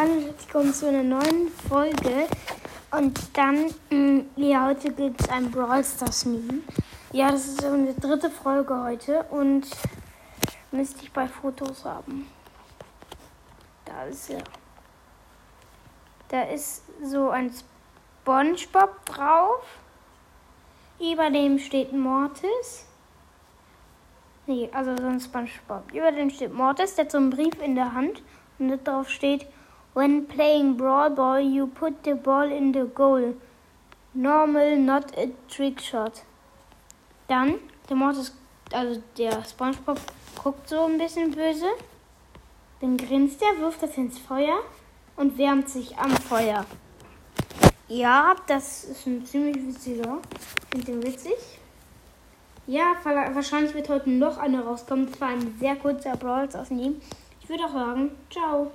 hallo und herzlich willkommen zu einer neuen Folge. Und dann, mh, ja, heute gibt es ein Brawl Stars Meme. Ja, das ist unsere dritte Folge heute und müsste ich bei Fotos haben. Da ist er. Da ist so ein Spongebob drauf. Über dem steht Mortis. Nee, also so ein Spongebob. Über dem steht Mortis, der hat so einen Brief in der Hand und da drauf steht, When playing Brawl Ball, you put the ball in the goal. Normal, not a trick shot. Dann, der Mortis, also der Spongebob guckt so ein bisschen böse. Dann grinst er, wirft das ins Feuer und wärmt sich am Feuer. Ja, das ist ein ziemlich witziger. Finde den witzig. Ja, wahrscheinlich wird heute noch eine rauskommen. Das war ein sehr kurzer Brawl aus ihm. Ich würde auch sagen, ciao.